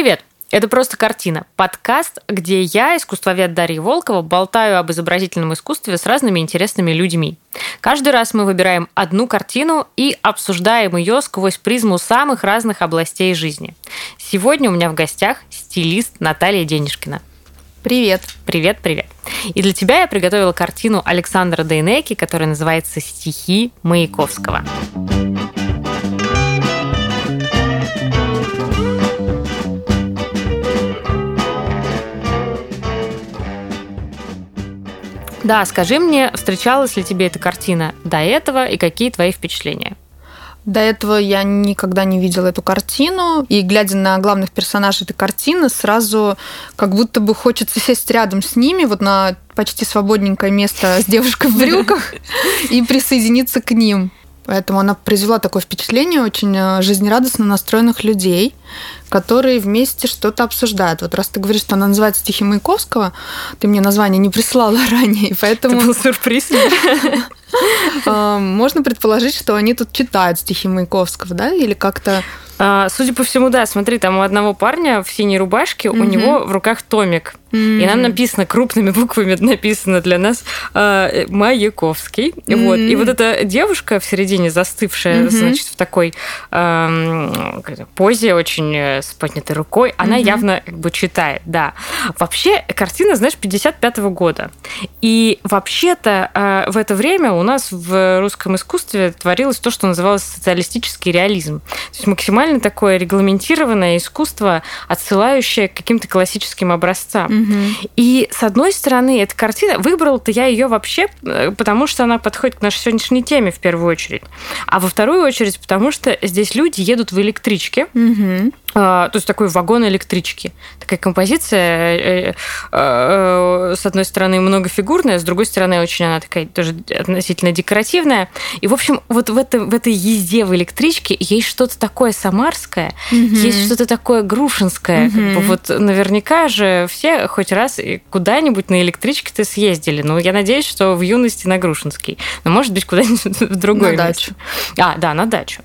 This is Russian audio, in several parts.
Привет! Это просто картина. Подкаст, где я, искусствовед Дарья Волкова, болтаю об изобразительном искусстве с разными интересными людьми. Каждый раз мы выбираем одну картину и обсуждаем ее сквозь призму самых разных областей жизни. Сегодня у меня в гостях стилист Наталья Денежкина. Привет. Привет, привет. И для тебя я приготовила картину Александра Дейнеки, которая называется «Стихи Маяковского». Да, скажи мне, встречалась ли тебе эта картина до этого и какие твои впечатления? До этого я никогда не видела эту картину, и глядя на главных персонажей этой картины, сразу как будто бы хочется сесть рядом с ними, вот на почти свободненькое место с девушкой в брюках, и присоединиться к ним. Поэтому она произвела такое впечатление очень э, жизнерадостно настроенных людей, которые вместе что-то обсуждают. Вот раз ты говоришь, что она называется «Стихи Маяковского», ты мне название не прислала ранее, поэтому... Это был сюрприз. Э, можно предположить, что они тут читают стихи Маяковского, да, или как-то а, судя по всему, да, смотри, там у одного парня в синей рубашке, mm-hmm. у него в руках томик. Mm-hmm. И нам написано крупными буквами написано для нас э, Маяковский. Mm-hmm. Вот. И вот эта девушка в середине застывшая, mm-hmm. значит, в такой э, позе очень э, с поднятой рукой, она mm-hmm. явно как бы читает, да. Вообще, картина, знаешь, 55-го года. И вообще-то э, в это время у нас в русском искусстве творилось то, что называлось социалистический реализм. То есть максимально максимально такое регламентированное искусство, отсылающее к каким-то классическим образцам. Угу. И с одной стороны, эта картина, выбрал-то я ее вообще, э, потому что она подходит к нашей сегодняшней теме в первую очередь. А во вторую очередь, потому что здесь люди едут в электричке. Угу. А, то есть такой вагон электрички. Такая композиция, э, э, с одной стороны, многофигурная, с другой стороны, очень она такая тоже относительно декоративная. И, в общем, вот в, это, в этой езде в электричке есть что-то такое самарское, угу. есть что-то такое грушинское. Угу. Как бы вот наверняка же все хоть раз куда-нибудь на электричке-то съездили. Ну, я надеюсь, что в юности на Грушинский. Но, может быть, куда-нибудь в другой На место. дачу. А, да, на дачу.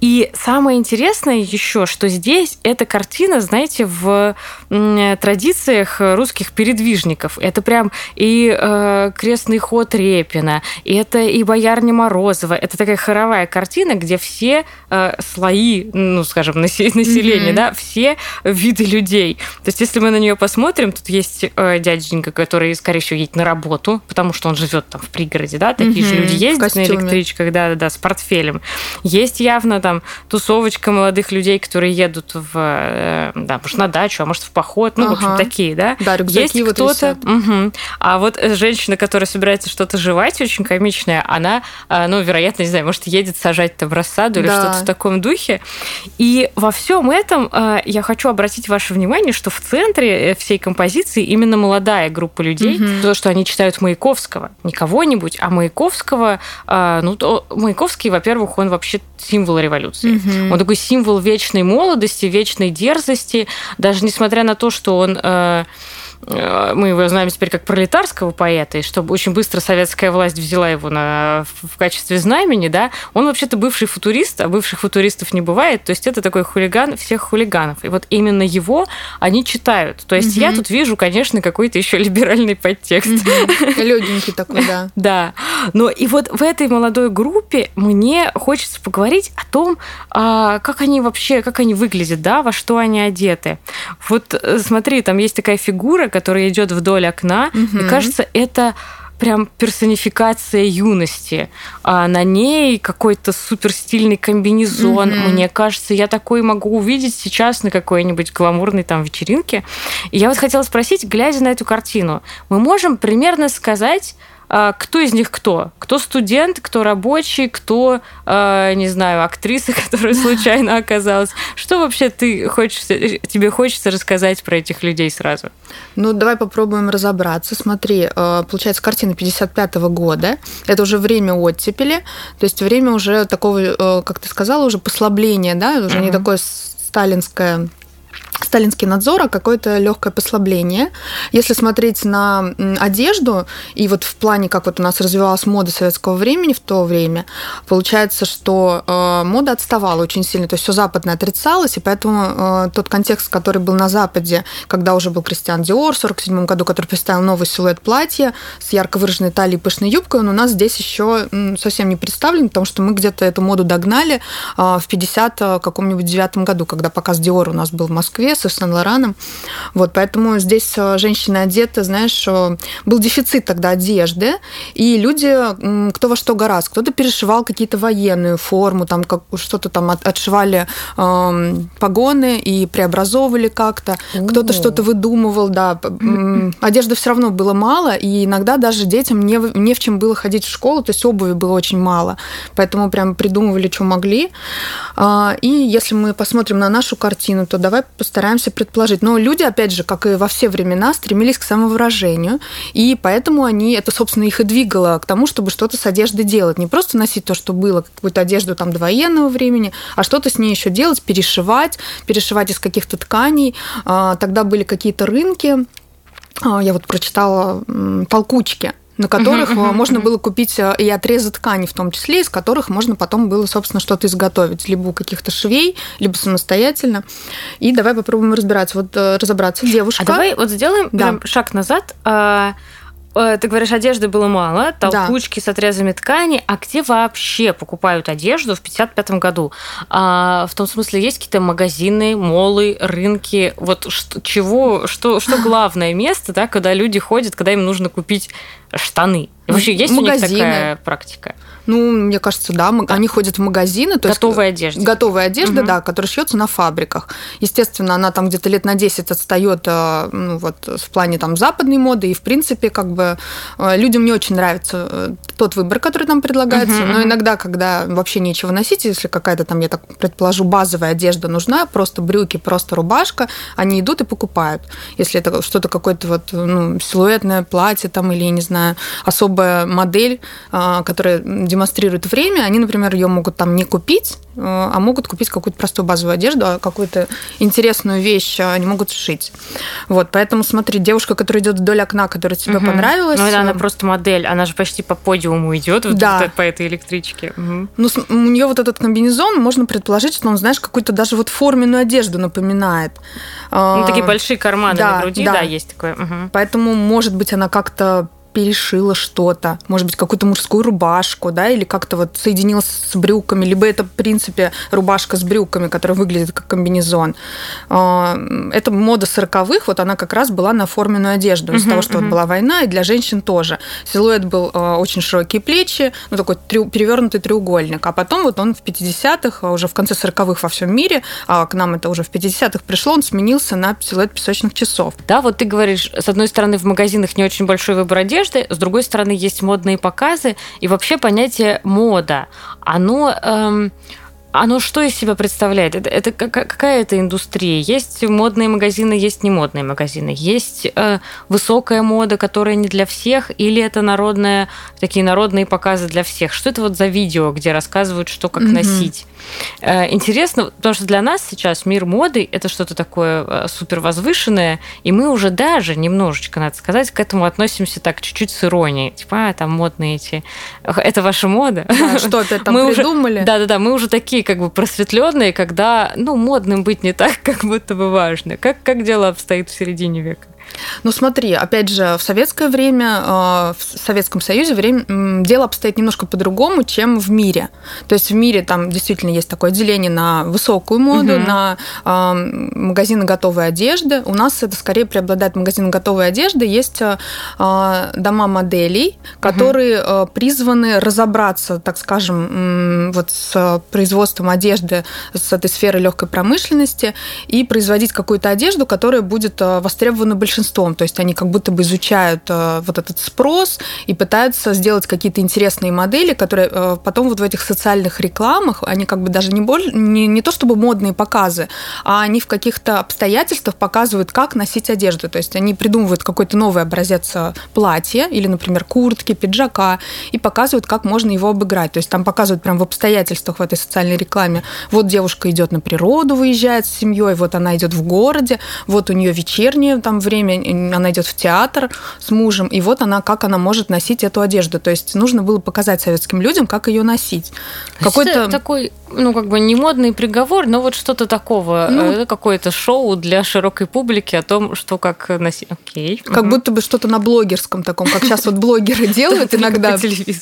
И самое интересное еще, что здесь здесь эта картина, знаете, в традициях русских передвижников. Это прям и э, крестный ход Репина, и это и боярня Морозова. Это такая хоровая картина, где все э, слои, ну, скажем, населения, mm-hmm. да, все виды людей. То есть, если мы на нее посмотрим, тут есть э, дяденька, который, скорее всего, едет на работу, потому что он живет там в пригороде, да, такие mm-hmm. же люди ездят на электричках, да, да, да, с портфелем. Есть явно там тусовочка молодых людей, которые едут в, э, да, может, на дачу, а может, в поход, ну, ага. в общем, такие, да. Да, рюкзаки Есть вот кто-то... Угу. А вот женщина, которая собирается что-то жевать, очень комичная, она, э, ну, вероятно, не знаю, может, едет сажать там рассаду или да. что-то в таком духе. И во всем этом э, я хочу обратить ваше внимание, что в центре всей композиции именно молодая группа людей, угу. то, что они читают Маяковского, не кого-нибудь, а Маяковского, ну, то Маяковский, во-первых, он вообще символ революции. Угу. Он такой символ вечной молодости, вечной дерзости, даже несмотря на то, что он Э, мы его знаем теперь как пролетарского поэта, и чтобы очень быстро советская власть взяла его на, в качестве знамени, да, он вообще-то бывший футурист, а бывших футуристов не бывает, то есть это такой хулиган всех хулиганов. И вот именно его они читают. То есть угу. я тут вижу, конечно, какой-то еще либеральный подтекст. Угу. Легенький такой, да. Да. Но и вот в этой молодой группе мне хочется поговорить о том, а, как они вообще, как они выглядят, да, во что они одеты. Вот э, смотри, там есть такая фигура, которая идет вдоль окна. Угу. Мне кажется, это прям персонификация юности. А на ней какой-то супер стильный комбинезон. Mm-hmm. Мне кажется, я такой могу увидеть сейчас на какой-нибудь гламурной там вечеринке. И я вот хотела спросить, глядя на эту картину, мы можем примерно сказать, кто из них кто? Кто студент, кто рабочий, кто, а, не знаю, актриса, которая случайно оказалась. Что вообще ты хочешь, тебе хочется рассказать про этих людей сразу? Ну, давай попробуем разобраться. Смотри, а, получается, картина 55 -го года. Это уже время оттепели, то есть время уже такого, как ты сказала, уже послабления, да, уже mm-hmm. не такое сталинское сталинский надзор, а какое-то легкое послабление. Если смотреть на одежду, и вот в плане, как вот у нас развивалась мода советского времени в то время, получается, что э, мода отставала очень сильно, то есть все западное отрицалось, и поэтому э, тот контекст, который был на Западе, когда уже был Кристиан Диор в 47 году, который представил новый силуэт платья с ярко выраженной талией и пышной юбкой, он у нас здесь еще совсем не представлен, потому что мы где-то эту моду догнали э, в 50 э, каком-нибудь девятом году, когда показ Диор у нас был в Москве со Сен-Лораном. Вот, поэтому здесь э, женщины одеты, знаешь, э, был дефицит тогда одежды, и люди, кто во что гораздо, кто-то перешивал какие-то военную форму, там как что-то там отшивали э, погоны и преобразовывали как-то, кто-то что-то выдумывал, да. Одежды все равно было мало, и иногда даже детям не, не в чем было ходить в школу, то есть обуви было очень мало, поэтому прям придумывали, что могли. А, и если мы посмотрим на нашу картину, то давай постараемся предположить. Но люди, опять же, как и во все времена, стремились к самовыражению, и поэтому они, это, собственно, их и двигало к тому, чтобы что-то с одеждой делать. Не просто носить то, что было, какую-то одежду там до военного времени, а что-то с ней еще делать, перешивать, перешивать из каких-то тканей. А, тогда были какие-то рынки, а, я вот прочитала толкучки, на которых uh-huh, uh-huh, можно uh-huh. было купить э, и отрезы ткани, в том числе, из которых можно потом было, собственно, что-то изготовить, либо у каких-то швей, либо самостоятельно. И давай попробуем разбираться. Вот э, разобраться. Девушка. А давай вот сделаем да. шаг назад. А, Э, ты говоришь, одежды было мало, толкучки да. с отрезами ткани. А где вообще покупают одежду в 55 году? А, в том смысле, есть какие-то магазины, молы, рынки? Вот что, чего, что, что главное место, да, когда люди ходят, когда им нужно купить штаны? И вообще есть магазины. у них такая практика? Ну, мне кажется, да. да. Они ходят в магазины. То готовая есть, одежда. Готовая одежда, угу. да, которая шьется на фабриках. Естественно, она там где-то лет на 10 отстает э, ну, вот, в плане там западной моды. И, в принципе, как бы э, людям не очень нравится э, тот выбор, который там предлагается. Угу. Но иногда, когда вообще нечего носить, если какая-то там, я так предположу, базовая одежда нужна, просто брюки, просто рубашка, они идут и покупают. Если это что-то какое-то вот ну, силуэтное платье там или, я не знаю, особая модель, которая демонстрируют время, они, например, ее могут там не купить, э, а могут купить какую-то простую базовую одежду, а какую-то интересную вещь они могут сшить. Вот, поэтому смотри, девушка, которая идет вдоль окна, которая тебе угу. понравилась. Ну, это она э, просто модель, она же почти по подиуму идет да. вот по этой электричке. Угу. Ну, у нее вот этот комбинезон, можно предположить, что он, знаешь, какую-то даже вот форменную одежду напоминает. Ну, такие большие карманы да, на груди, да, да есть такое. Угу. Поэтому, может быть, она как-то перешила что-то, может быть, какую-то мужскую рубашку, да, или как-то вот соединилась с брюками, либо это, в принципе, рубашка с брюками, которая выглядит как комбинезон. А, это мода сороковых, вот она как раз была на форменную одежду, из-за uh-huh, того, что uh-huh. вот была война, и для женщин тоже. Силуэт был а, очень широкие плечи, ну, такой трю- перевернутый треугольник, а потом вот он в 50-х, а уже в конце сороковых во всем мире, а к нам это уже в 50-х пришло, он сменился на силуэт песочных часов. Да, вот ты говоришь, с одной стороны, в магазинах не очень большой выбор одежды, одежды, с другой стороны, есть модные показы, и вообще понятие мода, оно... Эм, оно что из себя представляет? Это, это какая это индустрия? Есть модные магазины, есть не модные магазины. Есть э, высокая мода, которая не для всех, или это народная, такие народные показы для всех? Что это вот за видео, где рассказывают, что как mm-hmm. носить? Э, интересно, потому что для нас сейчас мир моды это что-то такое э, супер возвышенное, и мы уже даже немножечко, надо сказать, к этому относимся так чуть-чуть с иронией. Типа, а, там модные эти... Это ваша мода? Да, что опять там мы придумали? Да-да-да, мы уже такие как бы просветленные, когда, ну, модным быть не так, как будто бы важно. Как, как дело обстоит в середине века? Ну смотри, опять же, в советское время, э, в Советском Союзе время, дело обстоит немножко по-другому, чем в мире. То есть в мире там действительно есть такое деление на высокую моду, угу. на э, магазины готовой одежды. У нас это скорее преобладает магазины готовой одежды. Есть э, дома моделей, которые угу. призваны разобраться, так скажем, вот с производством одежды с этой сферы легкой промышленности и производить какую-то одежду, которая будет востребована большинством большинством. То есть они как будто бы изучают э, вот этот спрос и пытаются сделать какие-то интересные модели, которые э, потом вот в этих социальных рекламах, они как бы даже не, боль, не, не то чтобы модные показы, а они в каких-то обстоятельствах показывают, как носить одежду. То есть они придумывают какой-то новый образец э, платья или, например, куртки, пиджака и показывают, как можно его обыграть. То есть там показывают прям в обстоятельствах в этой социальной рекламе. Вот девушка идет на природу, выезжает с семьей, вот она идет в городе, вот у нее вечернее там время, она идет в театр с мужем, и вот она, как она может носить эту одежду. То есть нужно было показать советским людям, как ее носить. Какой-то такой ну, как бы не модный приговор, но вот что-то такого, ну, э, какое-то шоу для широкой публики о том, что как носить. Окей. Как угу. будто бы что-то на блогерском таком, как сейчас вот блогеры делают иногда.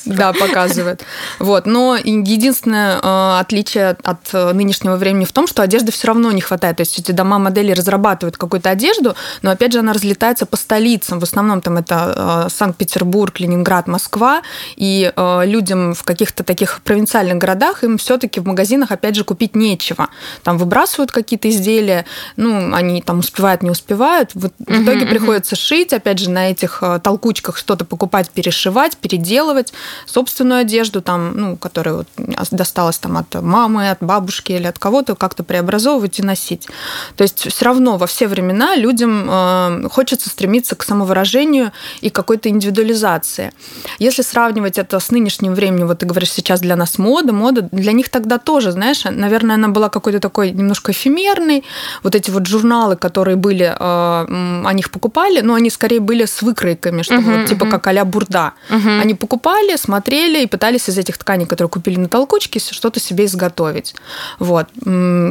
Да, показывают. Вот. Но единственное э, отличие от э, нынешнего времени в том, что одежды все равно не хватает. То есть эти дома модели разрабатывают какую-то одежду, но опять же она разлетается по столицам. В основном там это Санкт-Петербург, Ленинград, Москва. И людям в каких-то таких провинциальных городах им все-таки в магазинах, опять же, купить нечего. Там выбрасывают какие-то изделия, ну, они там успевают, не успевают. В, в итоге uh-huh, приходится шить, опять же, на этих э, толкучках что-то покупать, перешивать, переделывать собственную одежду, там, ну, которая вот досталась там от мамы, от бабушки или от кого-то, как-то преобразовывать и носить. То есть все равно во все времена людям э, хочется стремиться к самовыражению и какой-то индивидуализации. Если сравнивать это с нынешним временем, вот ты говоришь сейчас для нас мода, мода для них тогда тоже, знаешь, наверное, она была какой-то такой немножко эфемерной. Вот эти вот журналы, которые были, э, о них покупали, но они скорее были с выкройками, чтобы uh-huh, вот, типа uh-huh. как а-ля бурда. Uh-huh. Они покупали, смотрели и пытались из этих тканей, которые купили на толкучке, что-то себе изготовить. Вот.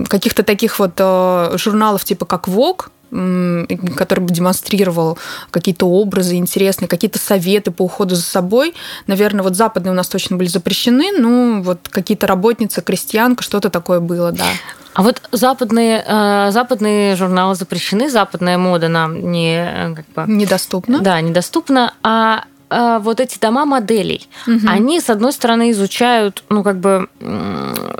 Каких-то таких вот э, журналов типа как Vogue, который бы демонстрировал какие-то образы интересные, какие-то советы по уходу за собой. Наверное, вот западные у нас точно были запрещены, ну вот какие-то работницы, крестьянка, что-то такое было, да. А вот западные, э, западные журналы запрещены, западная мода нам не э, как бы, недоступна. Да, недоступна. А а, вот эти дома моделей, угу. они, с одной стороны, изучают, ну, как бы,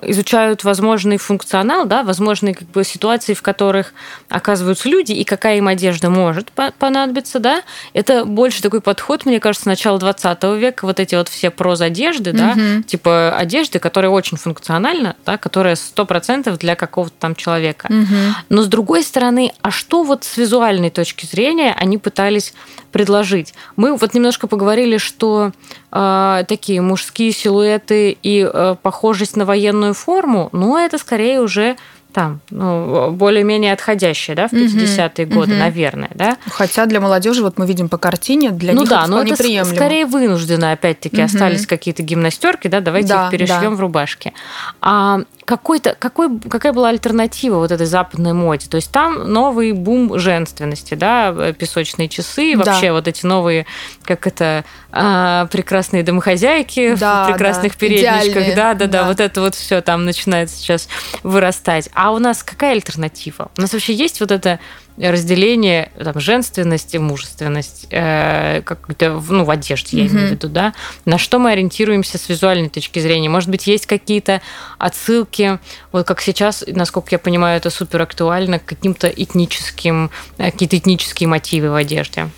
изучают возможный функционал, да, возможные как бы, ситуации, в которых оказываются люди, и какая им одежда может понадобиться, да. Это больше такой подход, мне кажется, начала 20 века, вот эти вот все проз-одежды, угу. да, типа одежды, которая очень функциональна, да, которая 100% для какого-то там человека. Угу. Но, с другой стороны, а что вот с визуальной точки зрения они пытались предложить? Мы вот немножко поговорили, что э, такие мужские силуэты и э, похожесть на военную форму, но это скорее уже там, ну, более-менее отходящие, да, в 50-е годы, угу. наверное, да. Хотя для молодежи, вот мы видим по картине, для ну, них да, это но это приемлемо. скорее вынужденно, опять-таки, угу. остались какие-то гимнастерки, да, давайте да, их перешьем да. в рубашки. А какой-то, какой, какая была альтернатива вот этой западной моде? То есть там новый бум женственности, да, песочные часы, да. вообще вот эти новые, как это, а, прекрасные домохозяйки да, в прекрасных да, передничках, да, да, да, вот это вот все там начинает сейчас вырастать. А у нас какая альтернатива? У нас вообще есть вот это разделение там, женственности, мужественность, э, как-то, ну, в одежде, я mm-hmm. имею в виду, да, на что мы ориентируемся с визуальной точки зрения. Может быть, есть какие-то отсылки, вот как сейчас, насколько я понимаю, это супер актуально, к каким-то этническим, э, какие-то этнические мотивы в одежде.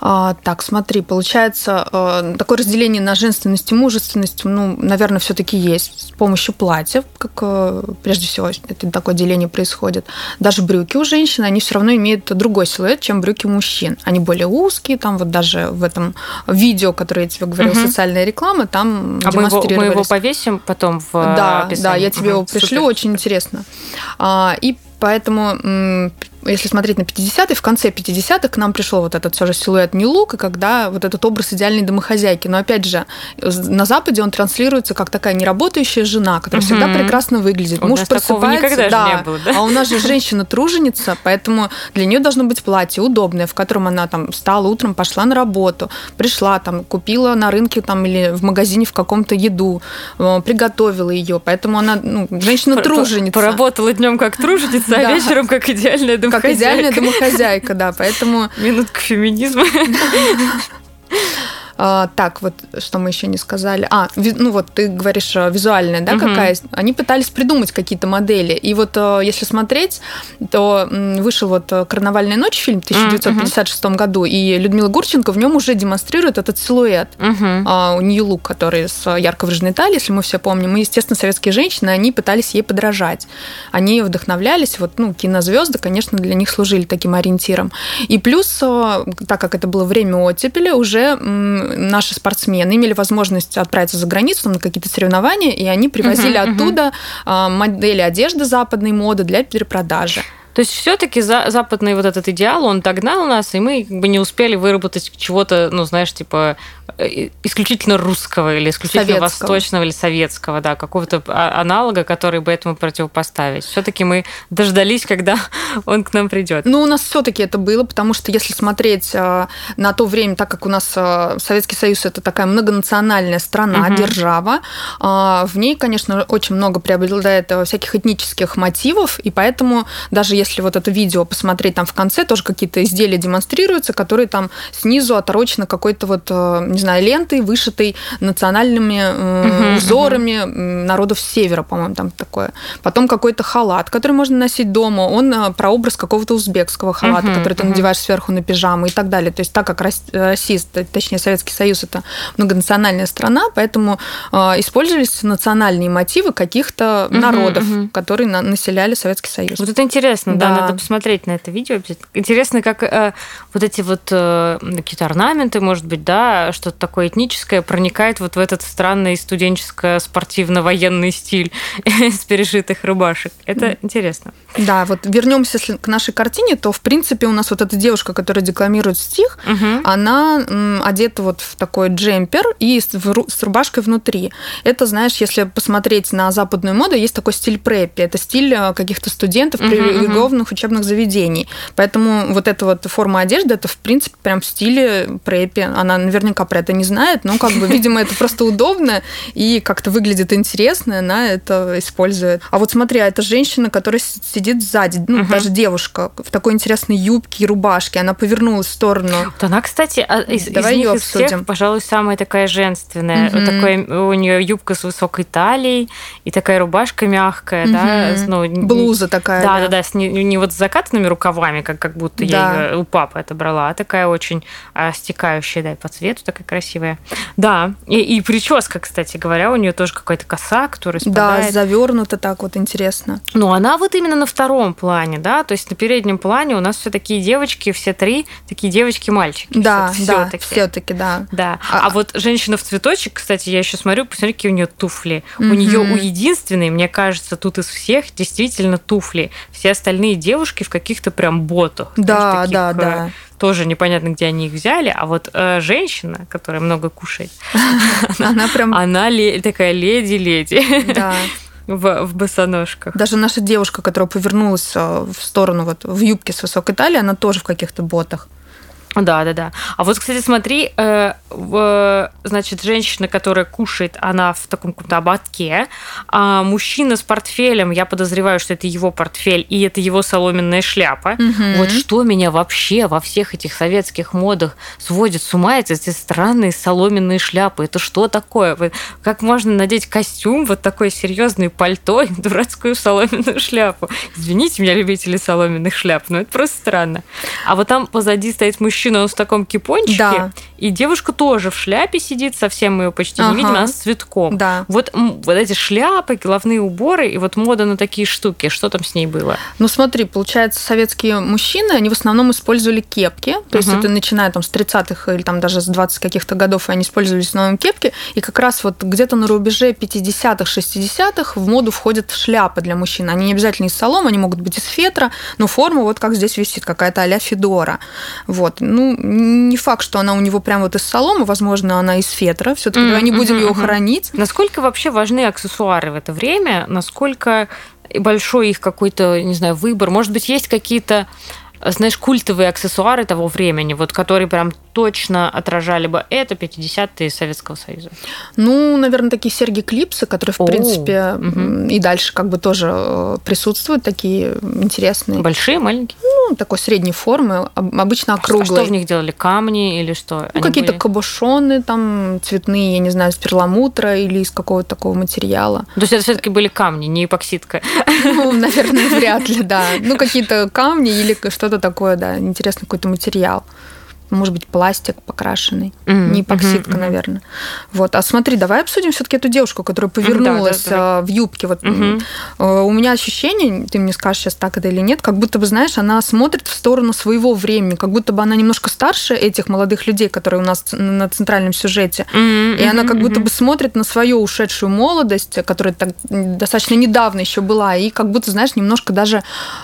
А, так, смотри, получается, э, такое разделение на женственность и мужественность, ну, наверное, все-таки есть с помощью платьев, как э, прежде всего это такое деление происходит. Даже брюки у женщин, они все равно имеют другой силуэт, чем брюки у мужчин. Они более узкие, там вот даже в этом видео, которое я тебе говорила, угу. социальная реклама, там а демонстрировались. Мы его, мы его повесим потом в Да, описании. да, я тебе угу, его пришлю, супер. очень интересно. А, и Поэтому если смотреть на 50-е, в конце 50-х к нам пришел вот этот все же силуэт не лук, и когда вот этот образ идеальной домохозяйки. Но опять же, на Западе он транслируется как такая неработающая жена, которая угу. всегда прекрасно выглядит. У Муж нас просыпается, да, было, да. А у нас же женщина-труженица, поэтому для нее должно быть платье удобное, в котором она там встала утром, пошла на работу, пришла там, купила на рынке там или в магазине в каком-то еду, э, приготовила ее. Поэтому она ну, женщина-труженица. Поработала днем как труженица, а вечером как идеальная домохозяйка как идеальная домохозяйка, да, поэтому... Минутка феминизма. А, так, вот что мы еще не сказали. А, ну вот ты говоришь э, визуальная, да, угу. какая? Они пытались придумать какие-то модели. И вот э, если смотреть, то вышел вот «Карнавальная ночь» фильм в 1956 угу. году, и Людмила Гурченко в нем уже демонстрирует этот силуэт. Угу. У нее лук, который с ярко выраженной талией, если мы все помним. И, естественно, советские женщины, они пытались ей подражать. Они вдохновлялись, вот, ну, кинозвезды, конечно, для них служили таким ориентиром. И плюс, э, так как это было время оттепели, уже наши спортсмены имели возможность отправиться за границу на какие-то соревнования, и они привозили uh-huh, оттуда uh-huh. модели одежды западной моды для перепродажи. То есть все-таки за, западный вот этот идеал, он догнал нас, и мы как бы не успели выработать чего-то, ну, знаешь, типа Э, исключительно русского или исключительно советского. восточного или советского, да, какого-то а, аналога, который бы этому противопоставить. Все-таки мы дождались, когда он к нам придет. Ну, у нас все-таки это было, потому что если смотреть э, на то время, так как у нас э, Советский Союз это такая многонациональная страна, угу. держава, в ней, конечно, очень много преобладает всяких этнических мотивов, и поэтому даже если вот это видео посмотреть там в конце, тоже какие-то изделия демонстрируются, которые там снизу оторочены какой-то вот, не знаю, лентой, вышитой национальными э, узорами народов севера, по-моему, там такое. Потом какой-то халат, который можно носить дома. Он э, прообраз какого-то узбекского халата, который ты надеваешь сверху на пижаму и так далее. То есть так как Россия, точнее Советский Союз, это многонациональная страна, поэтому э, использовались национальные мотивы каких-то народов, которые населяли Советский Союз. Вот это интересно, да, да надо посмотреть на это видео. Интересно, как э, вот эти вот э, какие-то орнаменты, может быть, да, что что-то такое этническое проникает вот в этот странный студенческо-спортивно-военный стиль из перешитых рубашек. Это интересно. Да, вот вернемся к нашей картине, то в принципе у нас вот эта девушка, которая декламирует стих, угу. она одета вот в такой джемпер и с рубашкой внутри. Это, знаешь, если посмотреть на западную моду, есть такой стиль преппи. Это стиль э, каких-то студентов угу, угу. учебных заведений. Поэтому вот эта вот форма одежды, это в принципе прям в стиле преппи. Она наверняка про это не знает, но как бы, видимо, это просто удобно и как-то выглядит интересно, она это использует. А вот смотри, а это женщина, которая сидит сзади, ну, угу. даже девушка в такой интересной юбке и рубашке, она повернулась в сторону. Вот она, кстати, а, из, Давай из них из всех, пожалуй, самая такая женственная. Угу. Вот такая, у нее юбка с высокой талией и такая рубашка мягкая, угу. да, ну, блуза такая. Да, да, да, с не, не вот с закатанными рукавами, как, как будто да. я у папы это брала, а такая очень а, стекающая, да, по цвету такая красивая. Да, и, и прическа, кстати говоря, у нее тоже какая-то коса, которая спадает. Да, завернута так вот интересно. Ну, она вот именно на втором плане, да, то есть на переднем плане у нас все такие девочки, все три такие девочки-мальчики. Да, да, все-таки, да. Да. А, а вот женщина в цветочек, кстати, я еще смотрю, посмотри, какие у нее туфли. Mm-hmm. У нее у единственной, мне кажется, тут из всех действительно туфли. Все остальные девушки в каких-то прям ботах. Да, знаешь, таких, да, да э, тоже непонятно, где они их взяли, а вот э, женщина, которая много кушает, она прям... Она такая леди-леди. Да в, в босоножках. Даже наша девушка, которая повернулась э, в сторону вот в юбке с высокой талией, она тоже в каких-то ботах. Да, да, да. А вот, кстати, смотри, э, в, значит, женщина, которая кушает, она в таком каком-то ободке, а мужчина с портфелем, я подозреваю, что это его портфель, и это его соломенная шляпа. Угу. Вот что меня вообще во всех этих советских модах сводит с ума, это эти странные соломенные шляпы. Это что такое? Как можно надеть костюм, вот такой серьезный пальто и дурацкую соломенную шляпу? Извините меня, любители соломенных шляп, но это просто странно. А вот там позади стоит мужчина, мужчина, он в таком кипончике, да. И девушка тоже в шляпе сидит, совсем мы ее почти ага. не видим, она с цветком. Да. Вот, вот эти шляпы, головные уборы, и вот мода на такие штуки, что там с ней было? Ну смотри, получается, советские мужчины, они в основном использовали кепки, то есть угу. это начиная там с 30-х или там даже с 20 каких-то годов они использовали в основном кепки, и как раз вот где-то на рубеже 50-х, 60-х в моду входят шляпы для мужчин. Они не обязательно из солома, они могут быть из фетра, но форма вот как здесь висит, какая-то а-ля Федора. Вот ну, не факт, что она у него прям вот из соломы, возможно, она из фетра. Все-таки mm-hmm, не будем mm-hmm. его хранить. Насколько вообще важны аксессуары в это время? Насколько большой их какой-то, не знаю, выбор? Может быть, есть какие-то знаешь, культовые аксессуары того времени, вот которые прям точно отражали бы это 50-е Советского Союза? Ну, наверное, такие серьги-клипсы, которые, в О, принципе, угу. и дальше как бы тоже э, присутствуют, такие интересные. Большие, маленькие? Ну, такой средней формы, обычно округлые. А что в них делали? Камни или что? Ну, какие-то были... кабошоны там цветные, я не знаю, из перламутра или из какого-то такого материала. То есть это все таки были камни, не эпоксидка? Ну, наверное, вряд ли, да. Ну, какие-то камни или что-то такое, да, интересный какой-то материал может быть, пластик покрашенный, mm-hmm. не эпоксидка, mm-hmm. наверное. Вот. А смотри, давай обсудим все-таки эту девушку, которая повернулась mm-hmm, да, да, в юбке. Вот mm-hmm. у меня ощущение, ты мне скажешь сейчас так это или нет, как будто бы, знаешь, она смотрит в сторону своего времени, как будто бы она немножко старше этих молодых людей, которые у нас на центральном сюжете. Mm-hmm. И она как будто бы смотрит на свою ушедшую молодость, которая так достаточно недавно еще была, и как будто, знаешь, немножко даже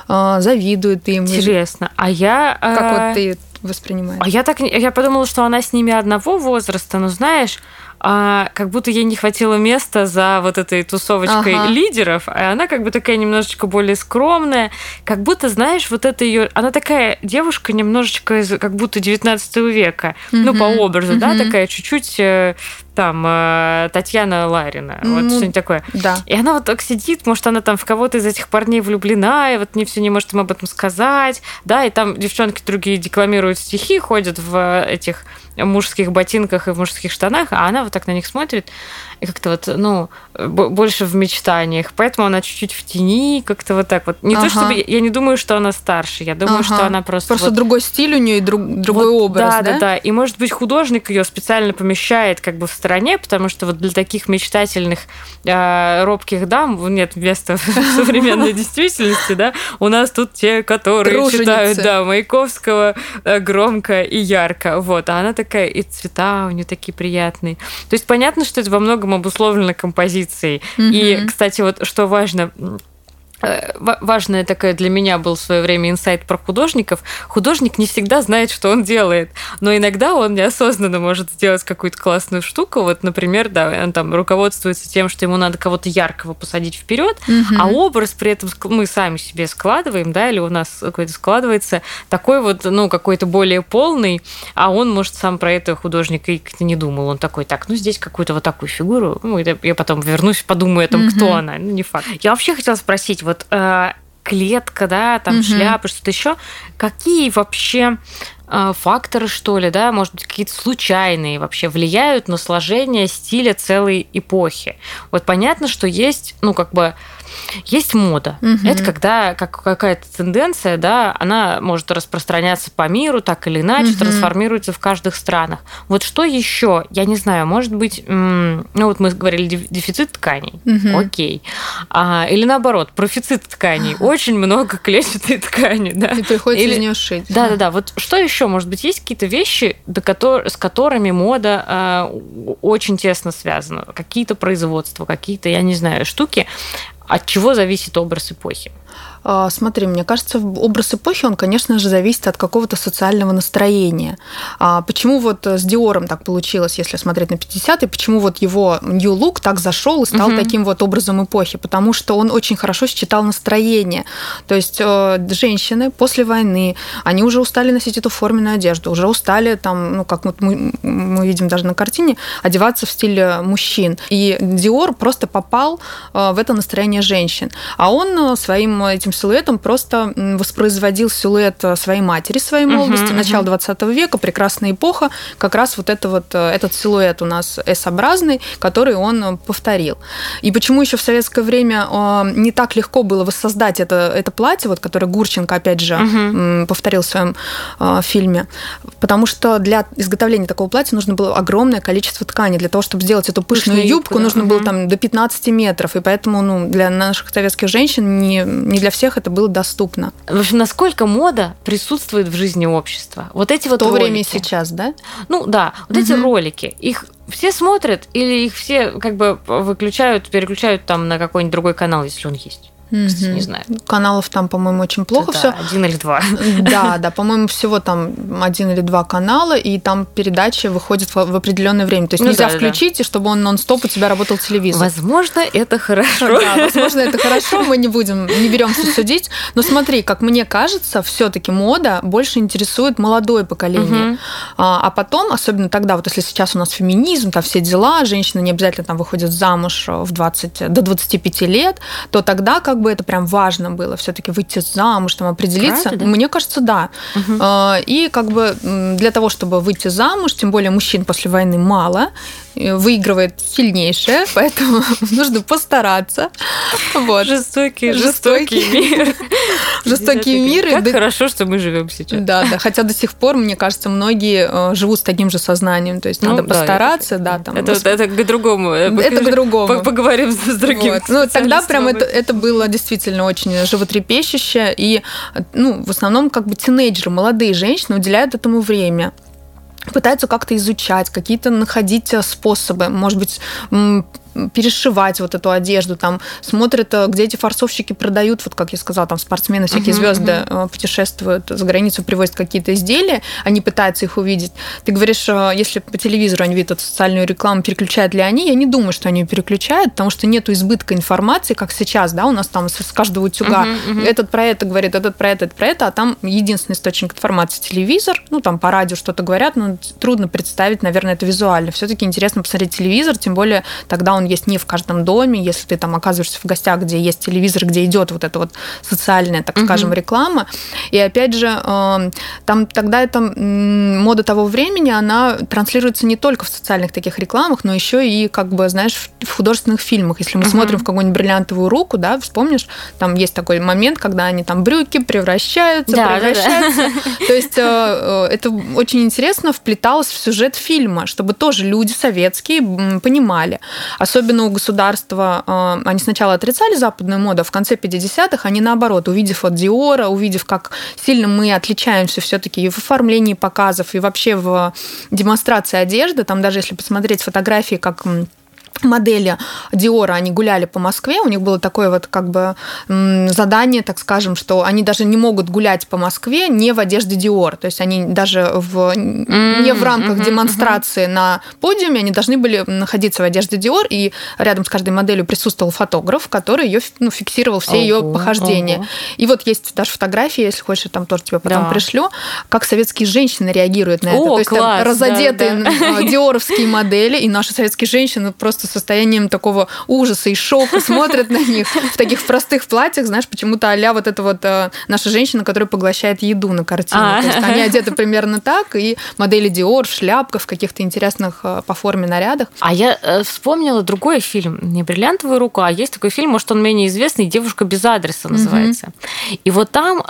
э, завидует им. Интересно. А я... Как вот э, ты воспринимаешь? А я так я подумала, что она с ними одного возраста, но знаешь, а, как будто ей не хватило места за вот этой тусовочкой ага. лидеров, а она как бы такая немножечко более скромная, как будто, знаешь, вот это ее, она такая девушка немножечко из как будто 19 века, mm ну, по образу, mm да, такая чуть-чуть э, там э, Татьяна Ларина, mm вот что-нибудь такое. Да. И она вот так сидит, может, она там в кого-то из этих парней влюблена, и вот не все не может им об этом сказать, да, и там девчонки другие декламируют стихи, ходят в этих мужских ботинках и в мужских штанах, а она вот так на них смотрит и как-то вот, ну, больше в мечтаниях. Поэтому она чуть-чуть в тени, как-то вот так вот. Не ага. то чтобы я не думаю, что она старше, я думаю, ага. что она просто просто вот... другой стиль у нее и друг, другой вот, образ, да, да, да, да. И может быть художник ее специально помещает как бы в стороне, потому что вот для таких мечтательных э, робких дам нет места в современной действительности, да. У нас тут те, которые читают, да, Маяковского э, громко и ярко, вот. А она такая и цвета у нее такие приятные. То есть понятно, что это во многом обусловлено композицией. Mm-hmm. И, кстати, вот что важно, важная такая для меня был в свое время инсайт про художников. Художник не всегда знает, что он делает, но иногда он неосознанно может сделать какую-то классную штуку. Вот, например, да, он там руководствуется тем, что ему надо кого-то яркого посадить вперед, угу. а образ при этом мы сами себе складываем, да, или у нас какой-то складывается такой вот, ну, какой-то более полный, а он, может, сам про это художник и как-то не думал. Он такой, так, ну, здесь какую-то вот такую фигуру, ну, я потом вернусь, подумаю о том, угу. кто она. Ну, не факт. Я вообще хотела спросить, вот вот э, клетка, да, там угу. шляпы, что-то еще. Какие вообще э, факторы, что ли, да, может быть, какие-то случайные вообще влияют на сложение стиля целой эпохи? Вот понятно, что есть, ну, как бы есть мода. Угу. Это когда как какая-то тенденция, да, она может распространяться по миру, так или иначе, угу. трансформируется в каждых странах. Вот что еще? Я не знаю, может быть, ну вот мы говорили дефицит тканей, угу. окей, а, или наоборот профицит тканей, очень много клетчатой ткани, да. И приходится или... из нее шить. Да, да, да. Вот что еще? Может быть, есть какие-то вещи, до котор... с которыми мода э, очень тесно связана, какие-то производства, какие-то, я не знаю, штуки, от чего зависит образ эпохи? А, смотри, мне кажется, образ эпохи, он, конечно же, зависит от какого-то социального настроения. А почему вот с Диором так получилось, если смотреть на 50-е, почему вот его New Look так зашел и стал угу. таким вот образом эпохи? Потому что он очень хорошо считал настроение. То есть э, женщины после войны, они уже устали носить эту форменную одежду, уже устали там, ну, как вот мы, мы видим даже на картине, одеваться в стиле мужчин. И Диор просто попал э, в это настроение женщин. А он э, своим этим силуэтом просто воспроизводил силуэт э, своей матери, своей молодости, uh-huh, начала 20 века, прекрасная эпоха, как раз вот это вот э, этот силуэт у нас S-образный, который он э, повторил. И почему еще в советское время не так легко было воссоздать это, это платье, вот, которое Гурченко, опять же, uh-huh. повторил в своем фильме? Потому что для изготовления такого платья нужно было огромное количество ткани. Для того, чтобы сделать эту пышную Пышную юбку, да. нужно uh-huh. было там до 15 метров. И поэтому ну, для наших советских женщин не, не для всех это было доступно. В общем, насколько мода присутствует в жизни общества? Вот эти вот В то ролики. время и сейчас, да? Ну да, вот угу. эти ролики, их все смотрят или их все как бы выключают, переключают там на какой-нибудь другой канал, если он есть? Кстати, не знаю. Каналов там, по-моему, очень плохо Да, все. Один или два. Да, да, по-моему, всего там один или два канала, и там передача выходит в в определенное время. То есть Ну нельзя да, да, да. включить, и чтобы он нон-стоп у тебя работал телевизор. Возможно, это хорошо. Да, возможно, это хорошо, мы не будем, не беремся судить. Но смотри, как мне кажется, все-таки мода больше интересует молодое поколение. Мгм. А, а потом, особенно тогда, вот если сейчас у нас феминизм, там все дела, женщины не обязательно там выходят замуж в 20, до 25 лет, то тогда как бы это прям важно было все-таки выйти замуж, там определиться. Правда, да? Мне кажется, да. А, И как бы для того, чтобы выйти замуж, тем более мужчин после войны мало, выигрывает сильнейшее, поэтому нужно постараться. Вот. Жестокий, Жестокий. жестокий мир. Жестокий мир. Как да- хорошо, что мы живем сейчас. Да, да. Хотя до сих пор, мне кажется, многие э, живут с таким же сознанием. То есть Ну, надо да, постараться, да, там. Это, вос- это к другому. Это к другому. Поговорим с другим. Вот. Ну, тогда прям это, это было действительно очень животрепещуще. И, ну, в основном, как бы тинейджеры, молодые женщины уделяют этому время пытаются как-то изучать, какие-то находить э, способы, может быть, перешивать вот эту одежду, там смотрят, э, где эти форцовщики продают, вот как я сказала, там спортсмены, всякие Мгм, звезды э, путешествуют за границу, привозят какие-то изделия, они пытаются их увидеть. Ты говоришь, э, если по телевизору они видят эту социальную рекламу, переключают ли они? Я не думаю, что они ее переключают, потому что нету избытка информации, как сейчас, да, у нас там с каждого утюга Мгм, мгм. этот про это говорит, этот про это, этот про это, а там единственный источник информации телевизор, ну там по радио что-то говорят, но трудно представить, наверное, это визуально. Все-таки интересно посмотреть телевизор, тем более тогда он есть не в каждом доме, если ты там оказываешься в гостях, где есть телевизор, где идет вот эта вот социальная, так Мгм. скажем, реклама. И опять же, э, там тогда это м, мода того времени, она транслируется не только в социальных таких рекламах, но еще и, как бы, знаешь, в художественных фильмах. Если мы Мгм. смотрим в какую-нибудь бриллиантовую руку, да, вспомнишь, там есть такой момент, когда они там брюки превращаются, Да, да, да. превращаются. То есть э, э, это очень интересно вплеталось в сюжет фильма, чтобы тоже люди советские понимали. Особенно у государства, э, они сначала отрицали западную моду, а в конце 50-х они наоборот, увидев вот Диора, увидев, как сильно мы отличаемся все-таки и в оформлении показов, и вообще в демонстрации одежды, там даже если посмотреть фотографии, как модели Диора, они гуляли по Москве, у них было такое вот как бы задание, так скажем, что они даже не могут гулять по Москве не в одежде Диор, то есть они даже в, не в рамках мгм, демонстрации на подиуме, они должны были находиться в одежде Диор, и рядом с каждой моделью присутствовал фотограф, который ее ну, фиксировал все ее похождения. ого. И вот есть даже фотографии, если хочешь, я там тоже тебе потом Да. пришлю, как советские женщины реагируют на это. О, То есть там класс, да, разодетые да. э, диоровские модели, и наши советские женщины просто с состоянием такого ужаса и шока смотрят на них в таких простых платьях, знаешь, почему-то а вот эта вот э, наша женщина, которая поглощает еду на картине. А. То есть они одеты примерно так, и модели Диор в шляпках, в каких-то интересных э, по форме нарядах. А я э, вспомнила другой фильм, не «Бриллиантовая рука», а есть такой фильм, может, он менее известный, «Девушка без адреса» называется. И вот там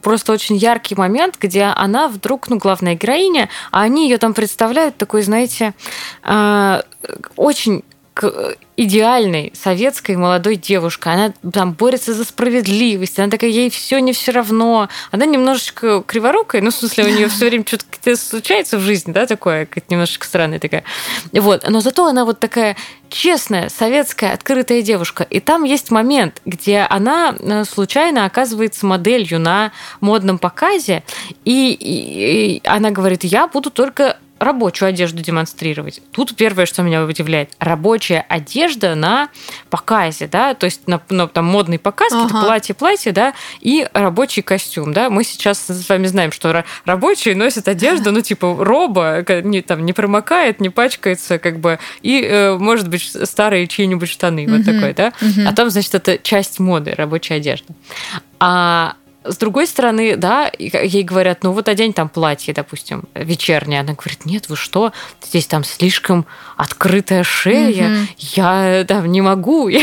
просто очень яркий момент, где она вдруг, ну, главная героиня, а они ее там представляют такой, знаете, очень идеальной советской молодой девушкой. Она там борется за справедливость. Она такая, ей все не все равно. Она немножечко криворукая, ну, в смысле, у нее все время что-то случается в жизни, да, такое, как немножечко странная такая. Вот. Но зато она вот такая честная, советская, открытая девушка. И там есть момент, где она э, случайно оказывается моделью на модном показе, и, и- и она говорит, я буду только рабочую одежду демонстрировать. Тут первое, что меня удивляет, рабочая одежда на показе, да, то есть на, на там модный показ, Ага. платье-платье, да, и рабочий костюм, да. Мы сейчас с вами знаем, что ра- рабочие носят одежду, ну, типа роба, не, там, не промокает, не пачкается, как бы, и, э, может быть, старые чьи-нибудь штаны, вот Мгм. такой, да. Мгм. А там, значит, это часть моды, рабочая одежда. А с другой стороны, да, ей говорят, ну вот одень там платье, допустим, вечернее. Она говорит, нет, вы что, здесь там слишком открытая шея, Мгм. я там не могу.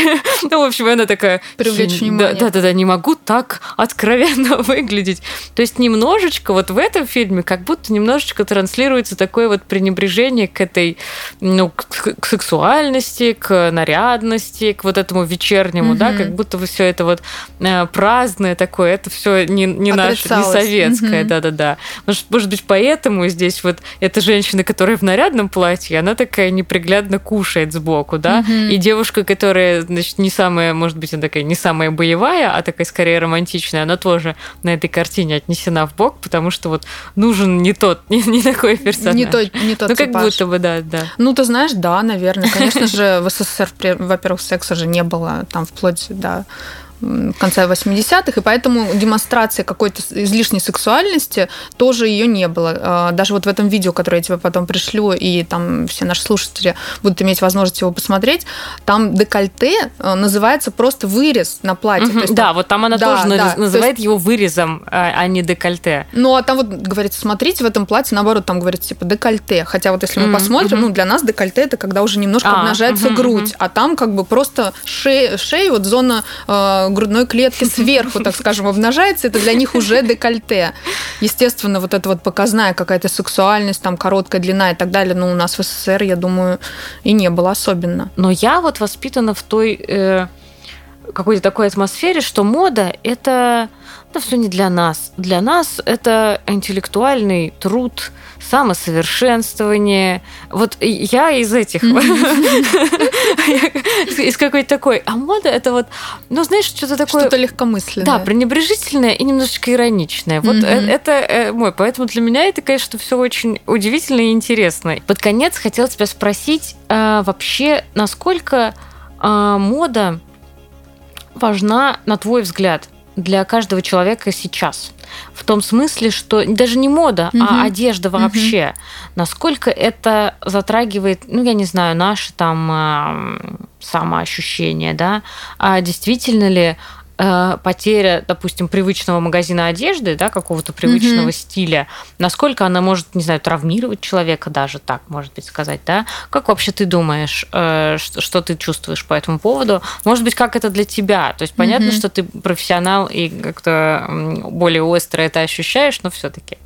Ну, в общем, она такая... Привлечь «Да, внимание. Да-да-да, не могу так откровенно выглядеть. То есть немножечко вот в этом фильме как будто немножечко транслируется такое вот пренебрежение к этой, ну, к, к сексуальности, к нарядности, к вот этому вечернему, да, Мгм. как будто бы все это вот э, праздное такое, это все все не, не наше, не советское, да-да-да. Может, может быть, поэтому здесь вот эта женщина, которая в нарядном платье, она такая неприглядно кушает сбоку, да, и девушка, которая, значит, не самая, может быть, она такая не самая боевая, а такая скорее романтичная, она тоже на этой картине отнесена в бок, потому что вот нужен не тот, не, не такой персонаж. Не тот, не тот Ну, как будто бы, да, да. Ну, ты знаешь, да, наверное. Конечно же, в СССР, во-первых, секса же не было там вплоть до конца 80-х, и поэтому демонстрация какой-то излишней сексуальности тоже ее не было. А, даже вот в этом видео, которое я тебе потом пришлю, и там все наши слушатели будут иметь возможность его посмотреть, там декольте а, называется просто вырез на платье. Угу, есть, да, там, вот там она да, тоже да, называет есть, его вырезом, а, а не декольте. Ну, а там вот говорится, смотрите, в этом платье, наоборот, там говорится, типа, декольте. Хотя вот если мы угу, посмотрим, ну, для нас декольте это когда уже немножко а, обнажается грудь, а там как бы просто шея, шея вот зона грудной клетки сверху, так скажем, обнажается, это для них уже декольте. Естественно, вот эта вот показная какая-то сексуальность, там короткая длина и так далее, ну, у нас в СССР, я думаю, и не было особенно. Но я вот воспитана в той э, какой-то такой атмосфере, что мода – это это все не для нас. Для нас это интеллектуальный труд, самосовершенствование. Вот я из этих, из какой-то такой. А мода это вот, ну знаешь, что-то такое... Что-то легкомысленное. Да, пренебрежительное и немножечко ироничное. Вот э, это э, мой. Поэтому для меня это, конечно, все очень удивительно и интересно. Под конец хотела тебя спросить, а, вообще, насколько мода важна, на твой взгляд, для каждого человека сейчас. В том смысле, что даже не мода, угу. а одежда вообще. Угу. Насколько это затрагивает, ну, я не знаю, наше там э, самоощущение, да, а действительно ли Э, потеря, допустим, привычного магазина одежды, да, какого-то привычного mm-hmm. стиля, насколько она может, не знаю, травмировать человека даже так, может быть, сказать, да? Как вообще ты думаешь, э, что, что ты чувствуешь по этому поводу? Может быть, как это для тебя? То есть понятно, mm-hmm. что ты профессионал и как-то более остро это ощущаешь, но все-таки.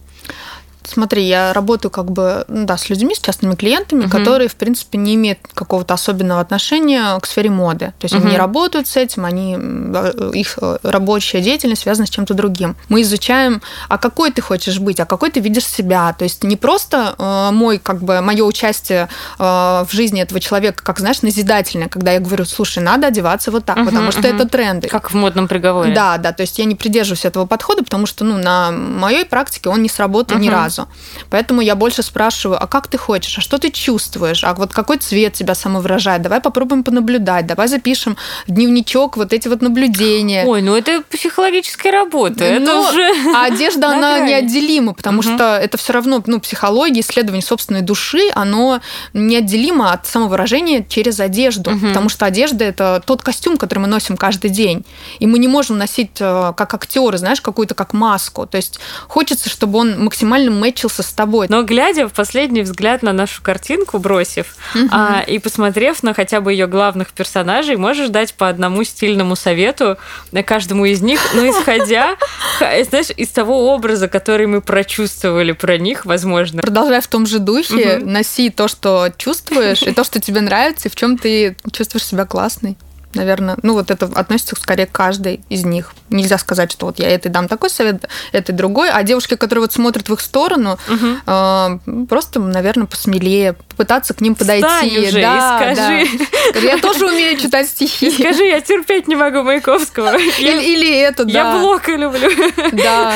Смотри, я работаю как бы, ну да, с людьми, с частными клиентами, угу. которые, в принципе, не имеют какого-то особенного отношения к сфере моды. То есть угу. они работают с этим, они, э, их э, рабочая деятельность связана с чем-то другим. Мы изучаем, а какой ты хочешь быть, а какой ты видишь себя. То есть не просто э, мой, как бы, мое участие э, в жизни этого человека, как, знаешь, назидательное, когда я говорю, слушай, надо одеваться вот так, угу, потому что угу. это тренды. Как в модном приговоре. Да, да, то есть я не придерживаюсь этого подхода, потому что, ну, на моей практике он не сработал угу. ни разу сразу. Поэтому я больше спрашиваю, а как ты хочешь, а что ты чувствуешь, а вот какой цвет тебя самовыражает, давай попробуем понаблюдать, давай запишем дневничок, вот эти вот наблюдения. Ой, ну это психологическая работа, это Но, уже... А одежда, она неотделима, потому угу. что это все равно, ну, психология, исследование собственной души, оно неотделимо от самовыражения через одежду, угу. потому что одежда это тот костюм, который мы носим каждый день, и мы не можем носить э, как актеры, знаешь, какую-то как маску, то есть хочется, чтобы он максимально мэчился с тобой. Но глядя в последний взгляд на нашу картинку, бросив, угу. а, и посмотрев на хотя бы ее главных персонажей, можешь дать по одному стильному совету на каждому из них, но исходя, знаешь, из того образа, который мы прочувствовали про них, возможно. Продолжая в том же духе, угу. носи то, что чувствуешь, и то, что тебе нравится, и в чем ты чувствуешь себя классной наверное, ну вот это относится скорее к каждой из них. Нельзя сказать, что вот я этой дам такой совет, этой другой, а девушки, которые вот смотрят в их сторону, угу. э, просто, наверное, посмелее попытаться к ним подойти. Встань уже да, и скажи. Да. Я тоже умею читать стихи. И скажи, я терпеть не могу Маяковского. Или, или это, да. Я Блока люблю. Да.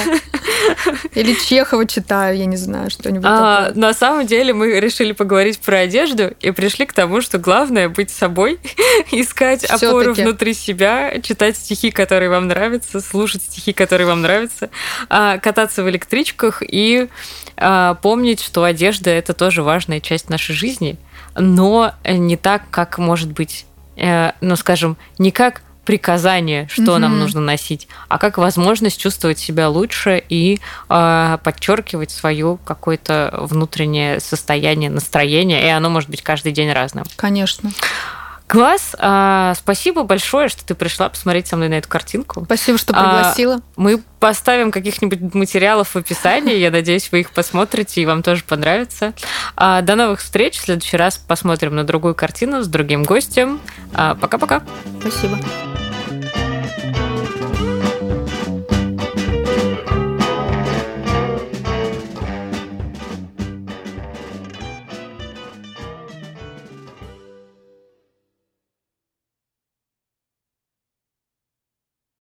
Или Чехова читаю, я не знаю, что-нибудь а, такое. На самом деле мы решили поговорить про одежду и пришли к тому, что главное быть собой, искать опору внутри себя, читать стихи, которые вам нравятся, слушать стихи, которые вам нравятся, а, кататься в электричках и а, помнить, что одежда – это тоже важная часть нашей жизни, но не так, как может быть, э, ну, скажем, не как приказание, что mm-hmm. нам нужно носить, а как возможность чувствовать себя лучше и э, подчеркивать свое какое-то внутреннее состояние, настроение, и оно может быть каждый день разным. Конечно. Класс. А, спасибо большое, что ты пришла посмотреть со мной на эту картинку. Спасибо, что пригласила. А, мы поставим каких-нибудь материалов в описании. Я надеюсь, вы их посмотрите и вам тоже понравится. А, до новых встреч. В следующий раз посмотрим на другую картину с другим гостем. А, пока-пока. Спасибо.